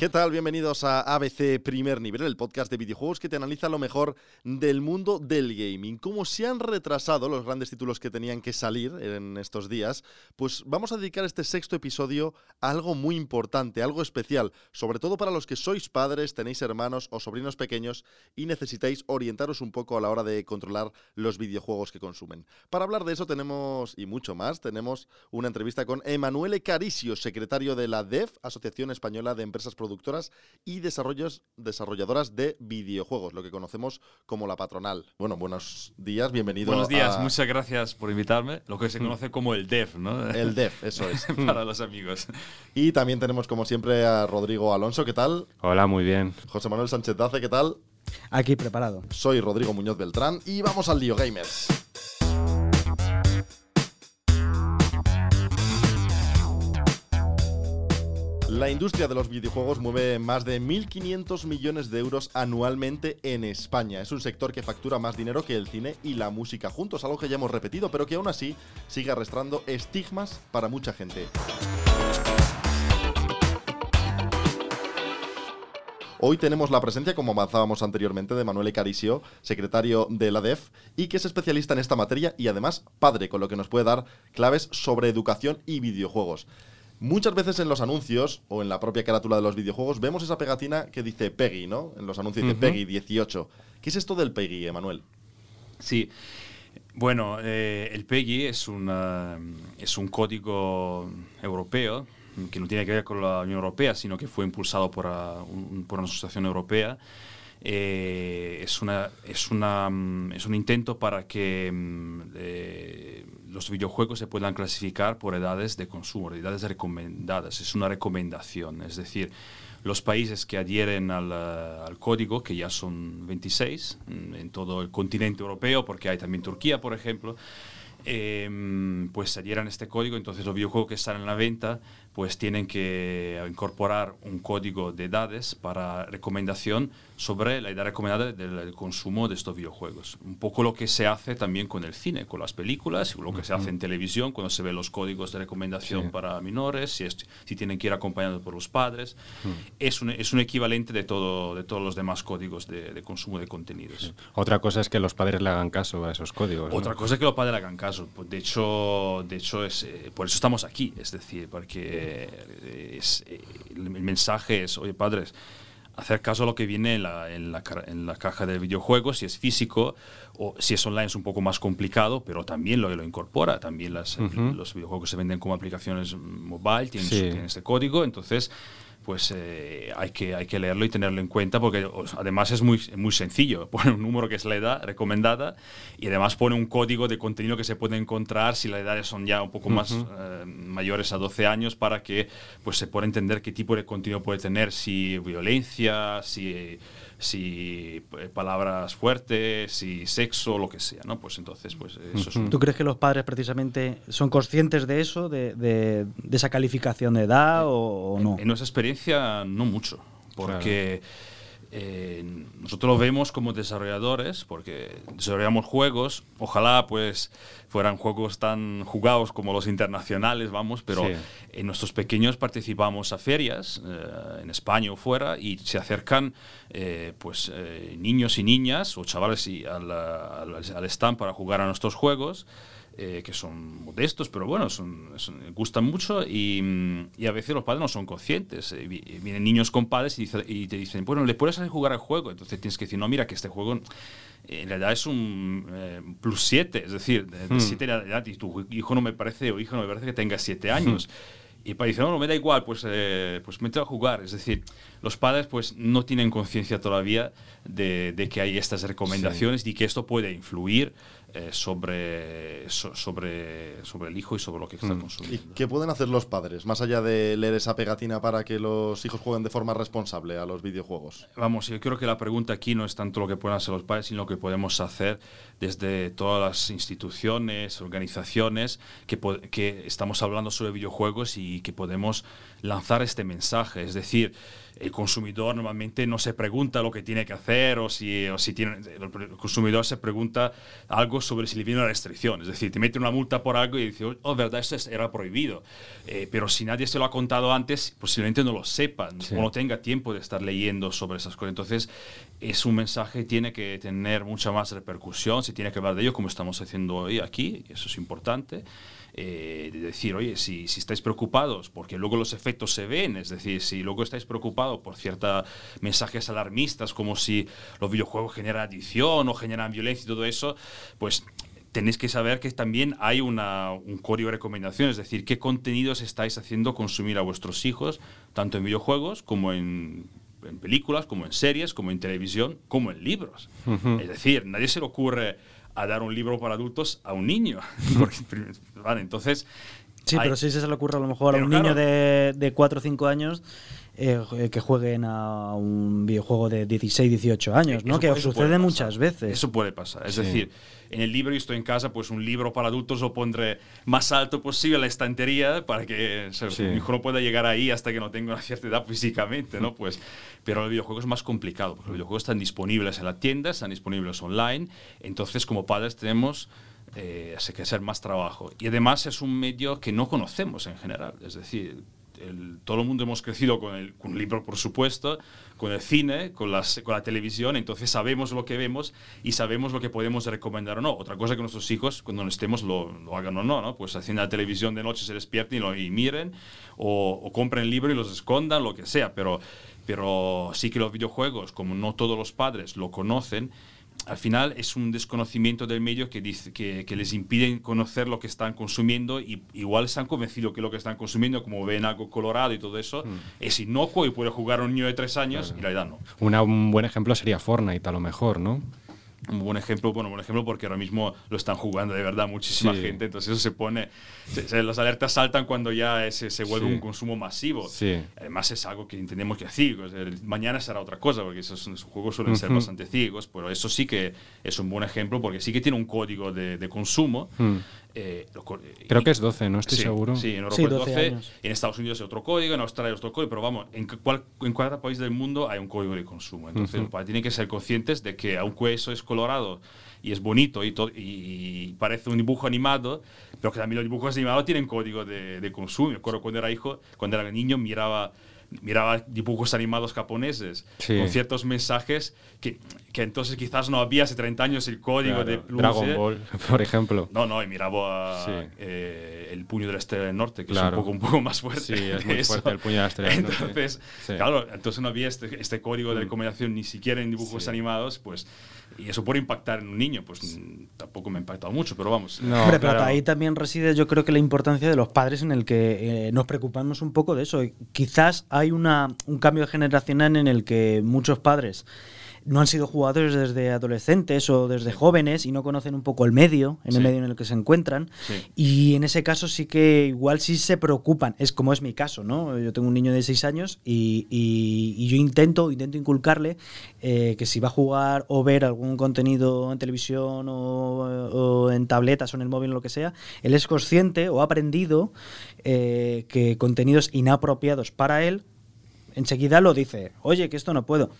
¿Qué tal? Bienvenidos a ABC Primer Nivel, el podcast de videojuegos que te analiza lo mejor del mundo del gaming. Como se han retrasado los grandes títulos que tenían que salir en estos días, pues vamos a dedicar este sexto episodio a algo muy importante, algo especial, sobre todo para los que sois padres, tenéis hermanos o sobrinos pequeños y necesitáis orientaros un poco a la hora de controlar los videojuegos que consumen. Para hablar de eso tenemos, y mucho más, tenemos una entrevista con Emanuele Caricio, secretario de la DEF, Asociación Española de Empresas Productivas productoras y desarrollos, desarrolladoras de videojuegos, lo que conocemos como la patronal. Bueno, buenos días, bienvenido. Buenos días, muchas gracias por invitarme. Lo que se conoce como el DEF, ¿no? El DEF, eso es. Para los amigos. Y también tenemos, como siempre, a Rodrigo Alonso, ¿qué tal? Hola, muy bien. José Manuel Sánchez Dace, ¿qué tal? Aquí preparado. Soy Rodrigo Muñoz Beltrán y vamos al lío, gamers. La industria de los videojuegos mueve más de 1.500 millones de euros anualmente en España. Es un sector que factura más dinero que el cine y la música juntos, algo que ya hemos repetido, pero que aún así sigue arrastrando estigmas para mucha gente. Hoy tenemos la presencia, como avanzábamos anteriormente, de Manuel Caricio, secretario de la DEF, y que es especialista en esta materia y además padre, con lo que nos puede dar claves sobre educación y videojuegos. Muchas veces en los anuncios o en la propia carátula de los videojuegos vemos esa pegatina que dice Peggy, ¿no? En los anuncios dice Peggy 18. ¿Qué es esto del Peggy, Emanuel? Sí. Bueno, eh, el Peggy es, una, es un código europeo que no tiene que ver con la Unión Europea, sino que fue impulsado por, uh, por una asociación europea eh, es, una, es, una, mm, es un intento para que mm, eh, los videojuegos se puedan clasificar por edades de consumo, edades recomendadas. Es una recomendación, es decir, los países que adhieren al, eh, código, que ya son 26 mm, en todo el continente europeo, porque hay también Turquía, por ejemplo, pues adhieran a este código, entonces los videojuegos que están en la venta pues tienen que incorporar un código de edades para recomendación sobre la edad recomendada del consumo de estos videojuegos. Un poco lo que se hace también con el cine, con las películas, lo que se hace en televisión, cuando se ven los códigos de recomendación para menores, si, si tienen que ir acompañados por los padres. es, un, es un equivalente de, todo, de todos los demás códigos de, consumo de contenidos. Otra cosa es que los padres le hagan caso a esos códigos. Otra cosa es que los padres le hagan caso. De hecho, de hecho es, eh, por eso estamos aquí, es decir, porque eh, el mensaje es, oye padres, hacer caso a lo que viene en la, en la, en la caja del videojuego, si es físico o si es online es un poco más complicado, pero también lo, lo incorpora. También las, los videojuegos se venden como aplicaciones mobile, tienen, tienen este código, entonces pues eh, hay, que, hay que leerlo y tenerlo en cuenta porque además es muy, muy sencillo. Pone un número que es la edad recomendada y además pone un código de contenido que se puede encontrar si las edades son ya un poco más eh, mayores a 12 años para que pues, se pueda entender qué tipo de contenido puede tener, si violencia, si si eh, palabras fuertes, si sexo, lo que sea, ¿no? Pues entonces, pues eso es ¿Tú crees que los padres precisamente son conscientes de eso, de, de, esa calificación de edad o, no? En, nuestra experiencia, no mucho, porque... Eh, nosotros lo vemos como desarrolladores, porque desarrollamos juegos, ojalá pues fueran juegos tan jugados como los internacionales, vamos, pero en nuestros pequeños participamos a ferias, eh, en España o fuera, y se acercan eh, pues niños y niñas o chavales y al, al stand para jugar a nuestros juegos. Eh, que son modestos, pero bueno, son, gustan mucho y, y, a veces los padres no son conscientes. Eh, vienen niños con padres y, y, te dicen, bueno, ¿le puedes hacer jugar al juego? Entonces tienes que decir, no, mira, que este juego en realidad es un eh, plus 7, es decir, de 7 hmm. de edad y tu hijo no me parece o hija no me parece que tenga 7 años. Y para decir, no, no me da igual, pues, eh, pues mete a jugar. Es decir, los padres pues no tienen conciencia todavía de, de, que hay estas recomendaciones sí. y que esto puede influir eh, sobre, so, sobre, sobre el hijo y sobre lo que está consumiendo. ¿Y qué pueden hacer los padres, más allá de leer esa pegatina para que los hijos jueguen de forma responsable a los videojuegos? Vamos, yo creo que la pregunta aquí no es tanto lo que pueden hacer los padres, sino lo que podemos hacer desde todas las instituciones, organizaciones que, que estamos hablando sobre videojuegos y que podemos lanzar este mensaje. Es decir, el consumidor normalmente no se pregunta lo que tiene que hacer o si, o si tiene, el consumidor se pregunta algo sobre si le viene una restricción. Es decir, te mete una multa por algo y dice, oh, verdad, esto era prohibido. Eh, pero si nadie se lo ha contado antes, posiblemente no lo sepa sí. o no tenga tiempo de estar leyendo sobre esas cosas. Entonces, es un mensaje que tiene que tener mucha más repercusión, se tiene que hablar de ello como estamos haciendo hoy aquí, y eso es importante. Eh, de decir, oye, si, si, estáis preocupados, porque luego los efectos se ven, es decir, si luego estáis preocupados por ciertos mensajes alarmistas, como si los videojuegos generan adicción o generan violencia y todo eso, pues tenéis que saber que también hay una, un código de recomendaciones, es decir, qué contenidos estáis haciendo consumir a vuestros hijos, tanto en videojuegos como en en películas, como en series, como en televisión, como en libros. Uh -huh. Es decir, nadie se le ocurre a dar un libro para adultos a un niño. Porque, vale, entonces... Sí, hay, pero si se le ocurre a lo mejor a un claro, niño de, de 4 o 5 años eh, que jueguen a un videojuego de 16, 18 años, ¿no? Eso, que eso sucede muchas veces. Eso puede pasar. Es Sí. decir, en el libro, y estoy en casa, pues un libro para adultos lo pondré más alto posible en la estantería para que o sea, Sí. mi hijo no pueda llegar ahí hasta que no tenga una cierta edad físicamente, ¿no? Pues, pero el videojuego es más complicado, porque los videojuegos están disponibles en la tienda, están disponibles online, entonces como padres tenemos eh, que hacer más trabajo. Y además es un medio que no conocemos en general, es decir, el- todo el mundo hemos crecido con el, con el libro, por supuesto, con el cine, con, las, con la televisión, entonces sabemos lo que vemos y sabemos lo que podemos recomendar o no. Otra cosa que nuestros hijos, cuando estemos, lo, lo hagan o no, ¿no? Pues haciendo la televisión de noche se despierten y miren, o, o compren el libro y los escondan, lo que sea, pero, pero sí que los videojuegos, como no todos los padres lo conocen, al final es un desconocimiento del medio que, dice, que, que les impide conocer lo que están consumiendo y igual se han convencido que lo que están consumiendo, como ven algo colorado y todo eso, es inocuo y puede jugar un niño de tres años y en realidad no. Una- un buen ejemplo sería Fortnite, a lo mejor, ¿no? Un buen ejemplo, bueno, un buen ejemplo porque ahora mismo lo están jugando de verdad muchísima Sí. gente, entonces eso se pone, se- se- las alertas saltan cuando ya es- se vuelve Sí. un consumo masivo. Sí. Además es algo que entendemos que es ciego, mañana será otra cosa, porque esos, esos juegos suelen ser Ujú. bastante ciegos, pero eso sí que es un buen ejemplo porque sí que tiene un código de, de consumo. Hmm. Eh, lo co- Creo y- que es 12, no estoy sí, seguro. Sí, en Europa Sí, es 12 12, años. en Estados Unidos es otro código, en Australia es otro código, pero vamos, en, cual, en cada país del mundo hay un código de consumo. Entonces, los padres tienen que ser conscientes de que aunque eso es colorado y es bonito y, y parece un dibujo animado, pero que también los dibujos animados tienen código de, de consumo. Me acuerdo cuando era hijo, cuando era niño, miraba miraba dibujos animados japoneses Sí. con ciertos mensajes que, que entonces quizás no había hace 30 años el código Claro, de plus, Dragon ¿eh? Ball, por ejemplo. No, no, y miraba Sí. eh, el puño del Estrella del Norte, que Claro. es un poco, un poco más fuerte. Sí, es de muy eso. fuerte el puño de la Estrella del Norte. Entonces, claro, entonces no había este, este código de Mm. recomendación ni siquiera en dibujos animados, pues, y eso puede impactar en un niño, pues tampoco me ha impactado mucho, pero vamos. No, Hombre, pero ahí también reside yo creo que la importancia de los padres en el que eh, nos preocupamos un poco de eso. Quizás hay una, un cambio generacional en el que muchos padres no han sido jugadores desde adolescentes o desde jóvenes y no conocen un poco el medio, en el medio en el que se encuentran. Sí. Y en ese caso sí que igual sí se preocupan. Es como es mi caso, ¿no? Yo tengo un niño de 6 años y, y- y yo intento, intento inculcarle eh, que si va a jugar o ver algún contenido en televisión o, o en tabletas o en el móvil o lo que sea, él es consciente o ha aprendido eh, que contenidos inapropiados para él, enseguida lo dice, oye, que esto no puedo.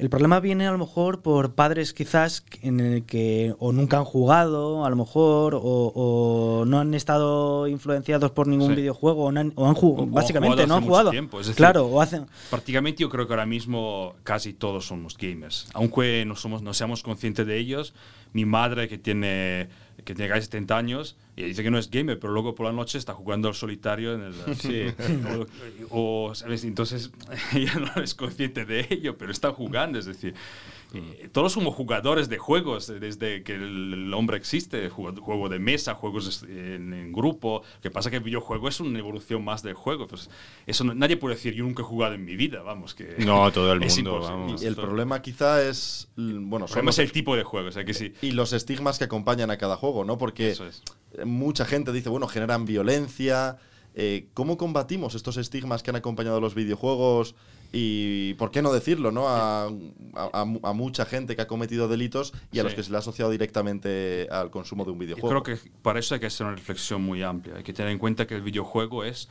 El problema viene a lo mejor por padres quizás en el que o nunca han jugado, a lo mejor, o, o no han estado influenciados por ningún Sí. videojuego, o, no han, o han jugado, básicamente no han jugado. tiempo, decir, claro, o hacen... Prácticamente yo creo que ahora mismo casi todos somos gamers. Aunque no, somos, no seamos conscientes de ellos, mi madre que tiene, que tiene casi 70 años, y dice que no es gamer, pero luego por la noche está jugando al solitario en el... Sí. o, o, ¿sabes? Entonces ella no es consciente de ello, pero está jugando, es decir, Eh, todos somos jugadores de juegos eh, desde que el, hombre existe, juego, de mesa, juegos en, en grupo. Lo que pasa es que el videojuego es una evolución más del juego. Pues eso no- nadie puede decir, yo nunca he jugado en mi vida, vamos, que No, todo el mundo, vamos. Y el Todo- problema quizá es, bueno, el son los, es el tipo de juego, o sea que sí. y los estigmas que acompañan a cada juego, ¿no? Porque Eso es. Mucha gente dice, bueno, generan violencia. Eh, ¿Cómo combatimos estos estigmas que han acompañado a los videojuegos? Y, ¿por qué no decirlo, no? A, a- a mu- a mucha gente que ha cometido delitos y a Sí. los que se le ha asociado directamente al consumo de un Yo videojuego. creo que para eso hay que hacer una reflexión muy amplia. Hay que tener en cuenta que el videojuego es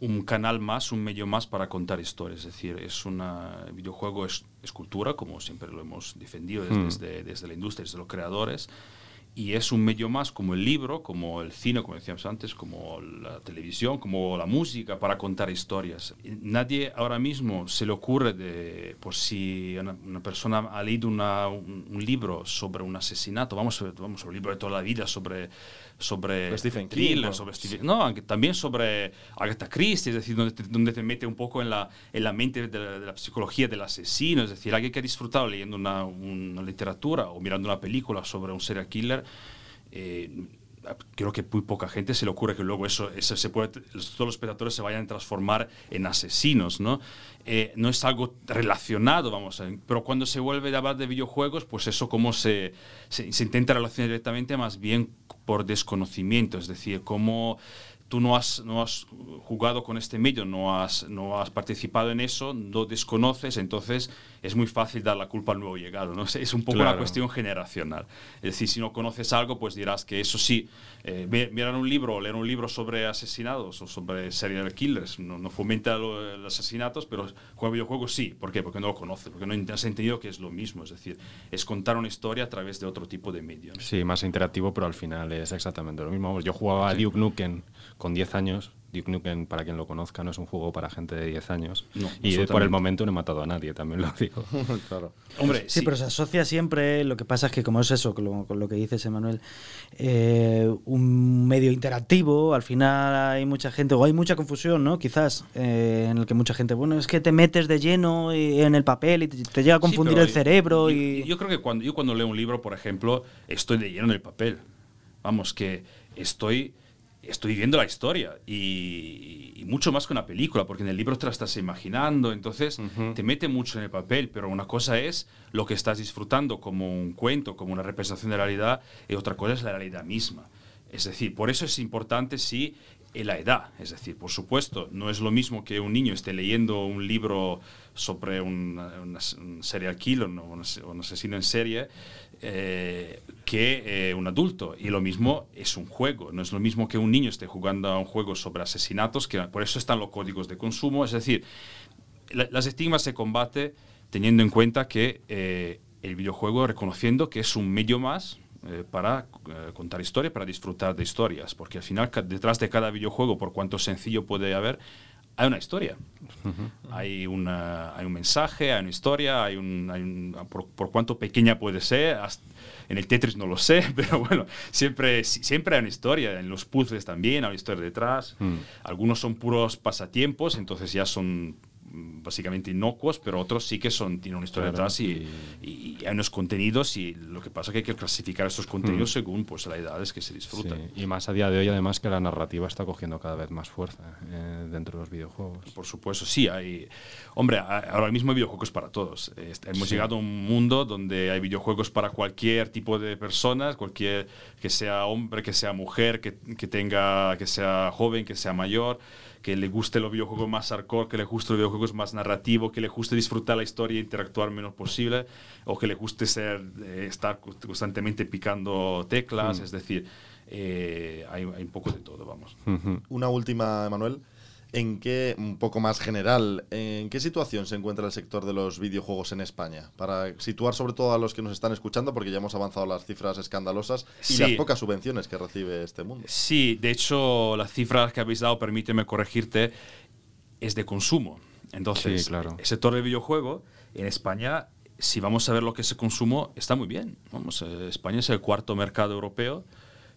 un canal más, un medio más para contar historias. Es decir, es una, el videojuego es, es cultura, como siempre lo hemos defendido desde, Hmm. desde, desde la industria, desde los creadores. Y es un medio más como el libro, como el cine, como decíamos antes, como la televisión, como la música, para contar historias. Nadie ahora mismo se le ocurre de, por si una, persona ha leído un, libro sobre un asesinato, vamos, vamos un libro de toda la vida sobre, sobre Stephen King, sobre Stephen- no, también sobre Agatha Christie, es decir, donde te, donde te mete un poco en la, en la mente de la, de la psicología del asesino, es decir, alguien que ha disfrutado leyendo una, una literatura o mirando una película sobre un serial killer, eh, creo que muy poca gente se le ocurre que luego eso, eso se puede, todos los espectadores se vayan a transformar en asesinos, ¿no? Eh, no es algo relacionado, vamos a pero cuando se vuelve a hablar de videojuegos, pues eso como se, se, se intenta relacionar directamente más bien por desconocimiento, es decir, como tú no has, no has jugado con este medio, no has, no has participado en eso, no desconoces, entonces es muy fácil dar la culpa al nuevo llegado. ¿no? Es- un poco una Claro. cuestión generacional. Es decir, si no conoces algo, pues dirás que eso sí, eh, mirar un libro o leer un libro sobre asesinados o sobre serial killers no, no fomenta lo- los asesinatos, pero juega videojuegos sí. ¿Por qué? Porque no lo conoces, porque no has entendido que es lo mismo. Es decir, es contar una historia a través de otro tipo de medio. ¿no? Sí, más interactivo, pero al final es exactamente lo mismo. Yo jugaba a Duke Nukem con 10 años. Duke Nukem, para quien lo conozca, no es un juego para gente de 10 años. No, y por el momento no he matado a nadie, también lo digo. claro. Hombre, Sí, pero se asocia siempre, lo que pasa es que como es eso, con lo, con lo que dices, Emanuel, eh, un medio interactivo, al final hay mucha gente, o hay mucha confusión, ¿no? Quizás, eh, en el que mucha gente, bueno, es que te metes de lleno y- en el papel y te, te llega a confundir el cerebro yo, y... yo creo que cuando yo cuando leo un libro, por ejemplo, estoy leyendo el papel. Vamos, que estoy estoy viendo la historia y, y mucho más que una película, porque en el libro te la estás imaginando, entonces te mete mucho en el papel, pero una cosa es lo que estás disfrutando como un cuento, como una representación de la realidad, y otra cosa es la realidad misma. Es decir, por eso es importante, sí, eh, la edad. Es decir, por supuesto, no es lo mismo que un niño esté leyendo un libro sobre un, serial killer, as- un asesino en serie, eh, que eh, un adulto. Y lo mismo es un juego. No es lo mismo que un niño esté jugando a un juego sobre asesinatos, que por eso están los códigos de consumo. Es decir, la- las estigmas se combate teniendo en cuenta que eh, el videojuego reconociendo que es un medio más eh, para eh, contar historias, para disfrutar de historias, porque al final detrás de cada videojuego, por cuanto sencillo puede haber, hay una historia. hay, una, hay un mensaje, hay una historia, hay un, hay un- por, por cuánto pequeña puede ser, hasta- en el Tetris no lo sé, pero bueno, siempre, si- siempre hay una historia, en los puzzles también hay una historia detrás. Mm. Algunos son puros pasatiempos, entonces ya son básicamente inocuos, pero otros sí que son, tienen una historia Claro, detrás y, y- y hay unos contenidos y lo que pasa es que hay que clasificar estos contenidos Mm. según pues, la edad es que se disfrutan. Sí, Y más a día de hoy, además, que la narrativa está cogiendo cada vez más fuerza eh, dentro de los videojuegos. Por supuesto, sí. Hay, hombre, ahora mismo hay videojuegos para todos. Est- hemos Sí. llegado a un mundo donde hay videojuegos para cualquier tipo de personas, cualquier que sea hombre, que sea mujer, que, que tenga, que sea joven, que sea mayor, que le guste los videojuegos más hardcore, que le guste los videojuegos más narrativos, que le guste disfrutar la historia e interactuar menos posible, o que le guste ser, eh, estar constantemente picando teclas. Mm. Es decir, eh, hay, hay un poco de todo, vamos. Una última, Manuel. ¿En qué, un poco más general, en qué situación se encuentra el sector de los videojuegos en España? Para situar sobre todo a los que nos están escuchando, porque ya hemos avanzado las cifras escandalosas y Sí. las pocas subvenciones que recibe este mundo. Sí, de hecho, las cifras que habéis dado, permíteme corregirte, es de consumo. Entonces, Sí, claro. el sector del videojuego en España, si vamos a ver lo que es el consumo, está muy bien. Vamos, eh, España es el cuarto mercado europeo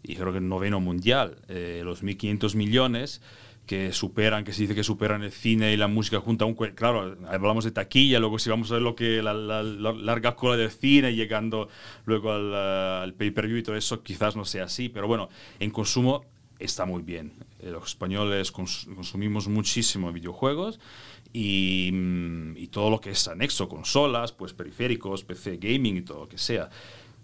y creo que el noveno mundial. Eh, los 1.500 millones que superan, que se dice que superan el cine y la música junto a Claro, hablamos de taquilla, luego si vamos a ver lo que la, larga cola del cine, llegando luego al, al pay-per-view y todo eso, quizás no sea así, pero bueno, en consumo está muy bien. Eh, los españoles consumimos muchísimo videojuegos y, mm, y, todo lo que es anexo, consolas, pues periféricos, PC gaming y todo lo que sea.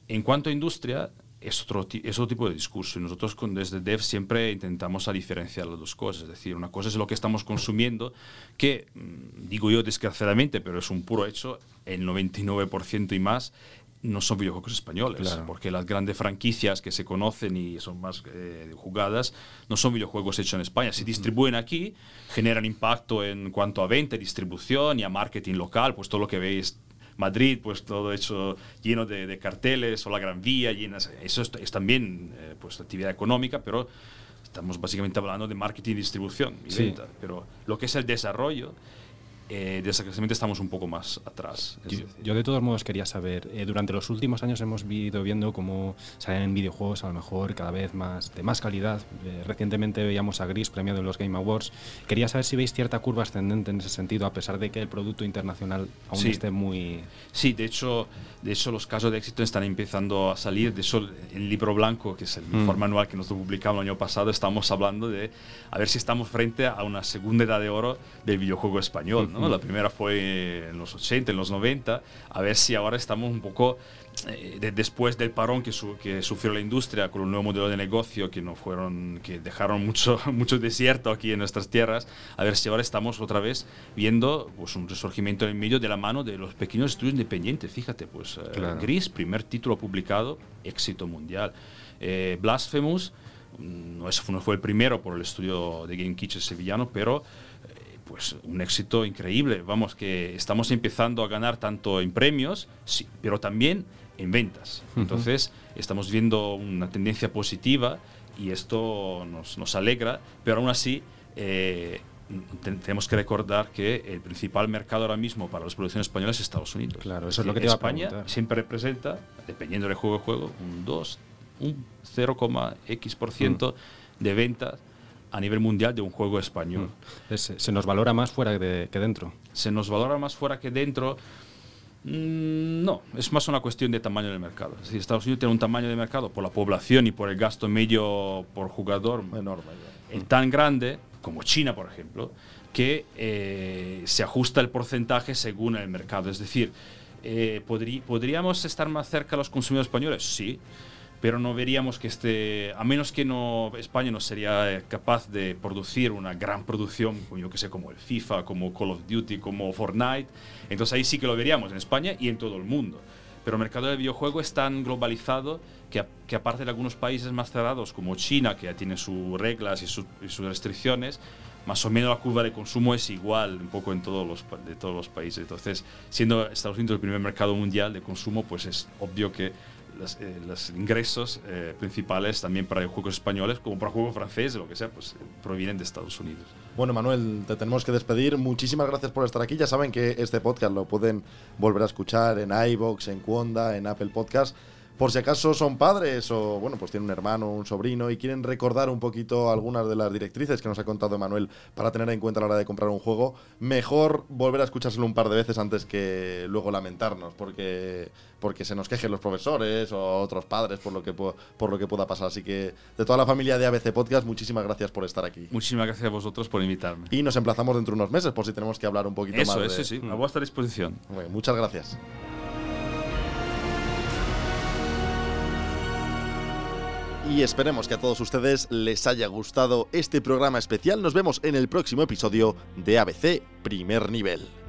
En cuanto a industria, es otro, es otro tipo de discurso. Y nosotros con, desde Dev siempre intentamos a diferenciar las dos cosas. Es decir, una cosa es lo que estamos consumiendo, que mm, digo yo desgraciadamente, pero es un puro hecho, el 99% y más no son videojuegos españoles, porque las grandes franquicias que se conocen y son más eh, jugadas no son videojuegos hechos en España. Se distribuyen aquí, generan impacto en cuanto a venta, distribución y a marketing local, pues todo lo que veis Madrid, pues todo hecho lleno de, carteles, o la Gran Vía, llenas, eso es, también eh, pues actividad económica, pero estamos básicamente hablando de marketing y distribución y venta. Pero lo que es el desarrollo eh, desgraciadamente estamos un poco más atrás. Yo, de todos modos quería saber, eh, durante los últimos años hemos ido viendo cómo salen videojuegos a lo mejor cada vez más de más calidad. Eh, recientemente veíamos a Gris premiado en los Game Awards. Quería saber si veis cierta curva ascendente en ese sentido, a pesar de que el producto internacional aún esté muy... Sí, de hecho, de hecho los casos de éxito están empezando a salir. De hecho, el libro blanco, que es el mm. informe anual que nosotros publicamos el año pasado, estamos hablando de a ver si estamos frente a una segunda edad de oro del videojuego español. ¿no? La primera fue en los 80, en los 90. A ver si ahora estamos un poco eh, después del parón que, que, sufrió la industria con un nuevo modelo de negocio que no fueron que dejaron mucho mucho desierto aquí en nuestras tierras a ver si ahora estamos otra vez viendo pues un resurgimiento en el medio de la mano de los pequeños estudios independientes. Fíjate pues eh, Gris primer título publicado éxito mundial. Eh, Blasphemous mm, no, no fue el primero por el estudio de Game Kitchen sevillano pero pues un éxito increíble. Vamos, que estamos empezando a ganar tanto en premios, sí, pero también en ventas. Entonces, estamos viendo una tendencia positiva y esto nos, nos alegra, pero aún así eh, tenemos que recordar que el principal mercado ahora mismo para las producciones españolas es Estados Unidos. Claro, eso es lo que te España siempre representa, dependiendo del juego de juego, un 2, un 0,x% mm. de ventas a nivel mundial de un juego español. Mm. Se, nos valora más fuera que dentro? Se nos valora más fuera que dentro. Mm, no, es más una cuestión de tamaño del mercado. Es decir, Estados Unidos tiene un tamaño de mercado por la población y por el gasto medio por jugador enorme, tan grande como China, por ejemplo, que eh, se ajusta el porcentaje según el mercado. Es decir, eh, ¿podríamos estar más cerca a los consumidores españoles? Sí pero no veríamos que este, a menos que no España no sería eh, capaz de producir una gran producción, yo que sé, como el FIFA, como Call of Duty, como Fortnite, entonces ahí sí que lo veríamos en España y en todo el mundo. Pero el mercado del videojuego es tan globalizado que, que aparte de algunos países más cerrados como China, que ya tiene sus reglas y, y, sus restricciones, más o menos la curva de consumo es igual un poco en todos los, de todos los países. Entonces, siendo Estados Unidos el primer mercado mundial de consumo, pues es obvio que eh, los ingresos eh, principales también para juegos españoles como para juegos franceses, lo que sea, pues provienen de Estados Unidos. Bueno, Manuel, te tenemos que despedir. Muchísimas gracias por estar aquí. Ya saben que este podcast lo pueden volver a escuchar en iBox, en Quonda, en Apple Podcast por si acaso son padres o, bueno, pues tienen un hermano un sobrino y quieren recordar un poquito algunas de las directrices que nos ha contado Manuel para tener en cuenta a la hora de comprar un juego, mejor volver a escuchárselo un par de veces antes que luego lamentarnos, porque, porque se nos quejen los profesores o otros padres por lo, que, por lo que pueda pasar. Así que, de toda la familia de ABC Podcast, muchísimas gracias por estar aquí. Muchísimas gracias a vosotros por invitarme. Y nos emplazamos dentro de unos meses por si tenemos que hablar un poquito más. Eso, eso sí, a vuestra disposición. muchas gracias. Y esperemos que a todos ustedes les haya gustado este programa especial. Nos vemos en el próximo episodio de ABC Primer Nivel.